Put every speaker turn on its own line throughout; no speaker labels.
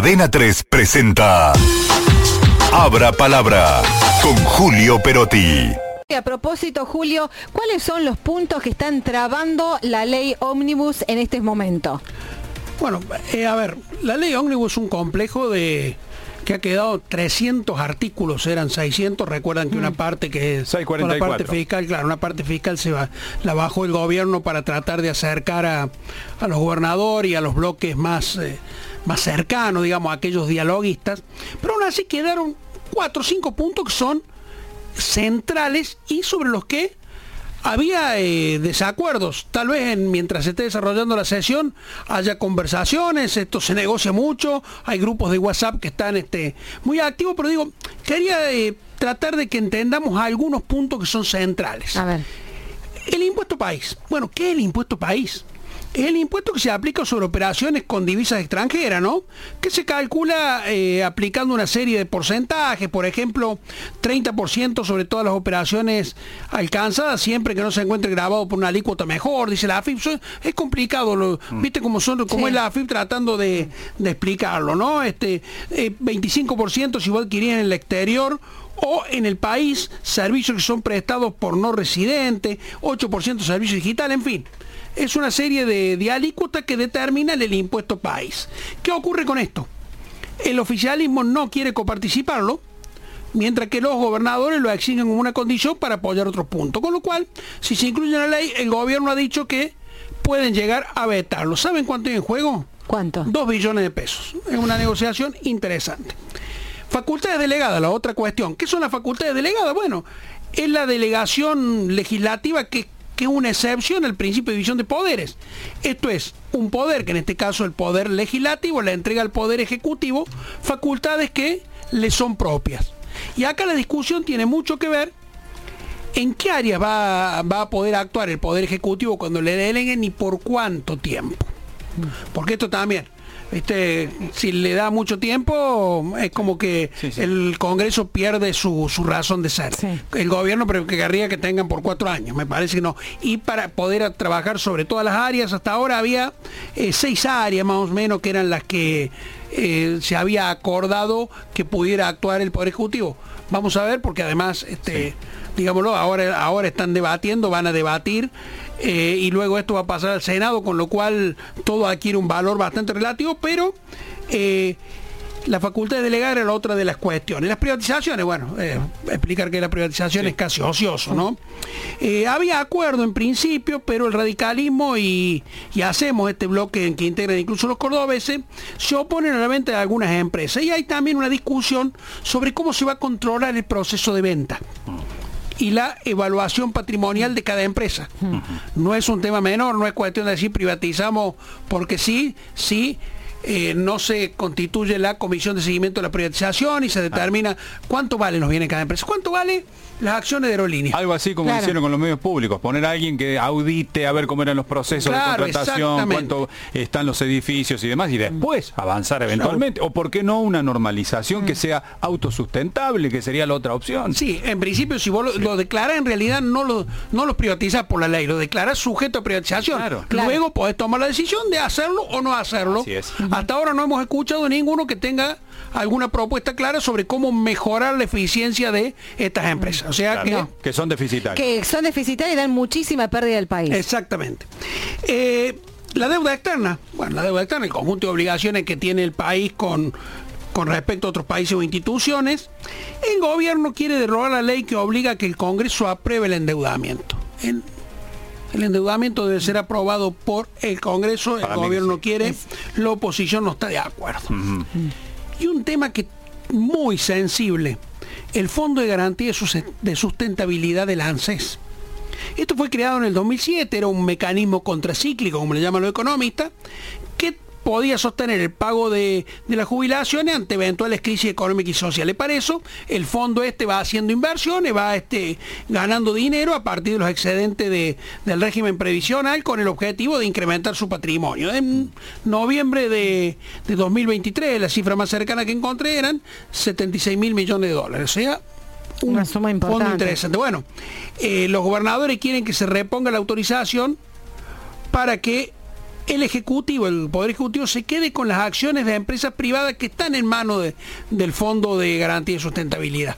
Adena 3 presenta Abra Palabra con Julio Perotti.
A propósito, Julio, ¿cuáles son los puntos que están trabando la ley ómnibus en este momento?
Bueno, eh, a ver, la ley ómnibus es un complejo de que ha quedado 300 artículos, eran 600, recuerdan que una parte que es
una
parte fiscal, claro, una parte fiscal se va, la bajó el gobierno para tratar de acercar a, los gobernadores y a los bloques más, eh, más cercanos, digamos, a aquellos dialoguistas, pero aún así quedaron cuatro o cinco puntos que son centrales y sobre los que había eh, desacuerdos. Tal vez mientras se esté desarrollando la sesión haya conversaciones, esto se negocia mucho, hay grupos de WhatsApp que están este, muy activos, pero digo, quería eh, tratar de que entendamos algunos puntos que son centrales.
A ver.
El impuesto país. Bueno, ¿qué es el impuesto país? Es el impuesto que se aplica sobre operaciones con divisas extranjeras, ¿no? Que se calcula eh, aplicando una serie de porcentajes, por ejemplo, 30% sobre todas las operaciones alcanzadas, siempre que no se encuentre grabado por una alícuota mejor, dice la AFIP. Es complicado, lo, mm. ¿viste cómo, son, cómo es la AFIP tratando de, explicarlo, ¿no? Este, 25% eh, si vos adquirís en el exterior o en el país servicios que son prestados por no residentes, 8% servicios digitales, en fin es una serie de, de que determinan el impuesto país. ¿Qué ocurre con esto? El oficialismo no quiere coparticiparlo, mientras que los gobernadores lo exigen como una condición para apoyar otros puntos. Con lo cual, si se incluye en la ley, el gobierno ha dicho que pueden llegar a vetarlo. ¿Saben cuánto hay en juego?
¿Cuánto?
Dos billones de pesos. Es una negociación interesante. Facultades delegadas, la otra cuestión. ¿Qué son las facultades delegadas? Bueno, es la delegación legislativa que que es una excepción al principio de división de poderes. Esto es un poder, que en este caso el poder legislativo le entrega al poder ejecutivo facultades que le son propias. Y acá la discusión tiene mucho que ver en qué áreas va, va a poder actuar el poder ejecutivo cuando le deleguen y por cuánto tiempo. Porque esto también, si le da mucho tiempo, es como que el Congreso pierde su, razón de ser. El gobierno pero que querría que tengan por cuatro años, me parece que no. Y para poder trabajar sobre todas las áreas, hasta ahora había eh, seis áreas más o menos que eran las que eh, se había acordado que pudiera actuar el Poder Ejecutivo. Vamos a ver, porque además, este, digámoslo, ahora, ahora están debatiendo, van a debatir eh, y luego esto va a pasar al Senado, con lo cual todo adquiere un valor bastante relativo, pero eh, la facultad de delegar era otra de las cuestiones. Las privatizaciones, bueno, eh, explicar que la privatización es casi ocioso, ¿no? había acuerdo en principio, pero el radicalismo y, hacemos este bloque en que integran incluso los cordobeses, se oponen a la venta de algunas empresas. Y hay también una discusión sobre cómo se va a controlar el proceso de venta y la evaluación patrimonial de cada empresa. No es un tema menor, no es cuestión de decir privatizamos porque sí, sí. Eh, no se constituye la comisión de seguimiento de la privatización y se determina cuánto vale nos viene cada empresa. ¿Cuánto vale las acciones de aerolíneas.
Algo así como hicieron con los medios públicos, poner a alguien que audite a ver cómo eran los procesos de contratación, cuánto están los edificios y demás, y después avanzar eventualmente. O por qué no una normalización que mm. sea autosustentable, que sería la otra opción.
Sí, en principio si vos lo, declarás, en realidad no lo, no lo privatizás por la ley, lo declarás sujeto a privatización. Luego podés tomar la decisión de hacerlo o no hacerlo. Hasta ahora no hemos escuchado ninguno que tenga alguna propuesta clara sobre cómo mejorar la eficiencia de estas empresas. O sea que,
que son deficitarias.
Que son deficitarias y dan muchísima pérdida al país.
Exactamente. Eh, la deuda externa, bueno, la deuda externa, el conjunto de obligaciones que tiene el país con, con respecto a otros países o instituciones, el gobierno quiere derrogar la ley que obliga a que el Congreso apruebe el endeudamiento. El, endeudamiento debe ser aprobado por el Congreso, el gobierno quiere, la oposición no está de acuerdo. Y un tema que muy sensible, el Fondo de Garantía de Sustentabilidad del ANSES. Esto fue creado en el 2007, era un mecanismo contracíclico, como le llaman los economistas, podía sostener el pago de, las jubilaciones ante eventuales crisis económicas y sociales. Para eso, el fondo este va haciendo inversiones, va este, ganando dinero a partir de los excedentes del régimen previsional con el objetivo de incrementar su patrimonio. En noviembre de, 2023, la cifra más cercana que encontré eran 76 mil millones de dólares. O sea,
una suma importante.
fondo interesante. Bueno, eh, los gobernadores quieren que se reponga la autorización para que el Ejecutivo, el Poder Ejecutivo, se quede con las acciones de empresas privadas que están en manos del Fondo de Garantía y Sustentabilidad.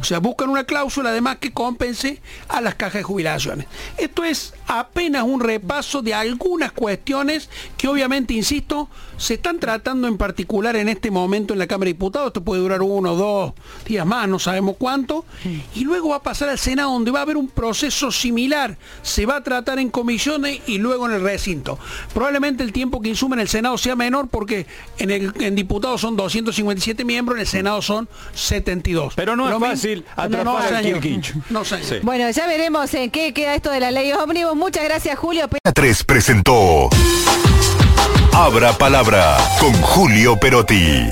O sea, buscan una cláusula además que compense a las cajas de jubilaciones. Esto es apenas un repaso de algunas cuestiones que obviamente, insisto, se están tratando en particular en este momento en la Cámara de Diputados. Esto puede durar uno o dos días más, no sabemos cuánto. Y luego va a pasar al Senado, donde va a haber un proceso similar. Se va a tratar en comisiones y luego en el recinto. Probablemente el tiempo que insume en el Senado sea menor porque en, el, en diputados son 257 miembros, en el Senado son 72.
Pero no fácil atrapar al
no, Bueno, ya veremos en qué queda esto de la ley ómnibus. Muchas gracias, Julio.
3 presentó Abra Palabra con Julio Perotti.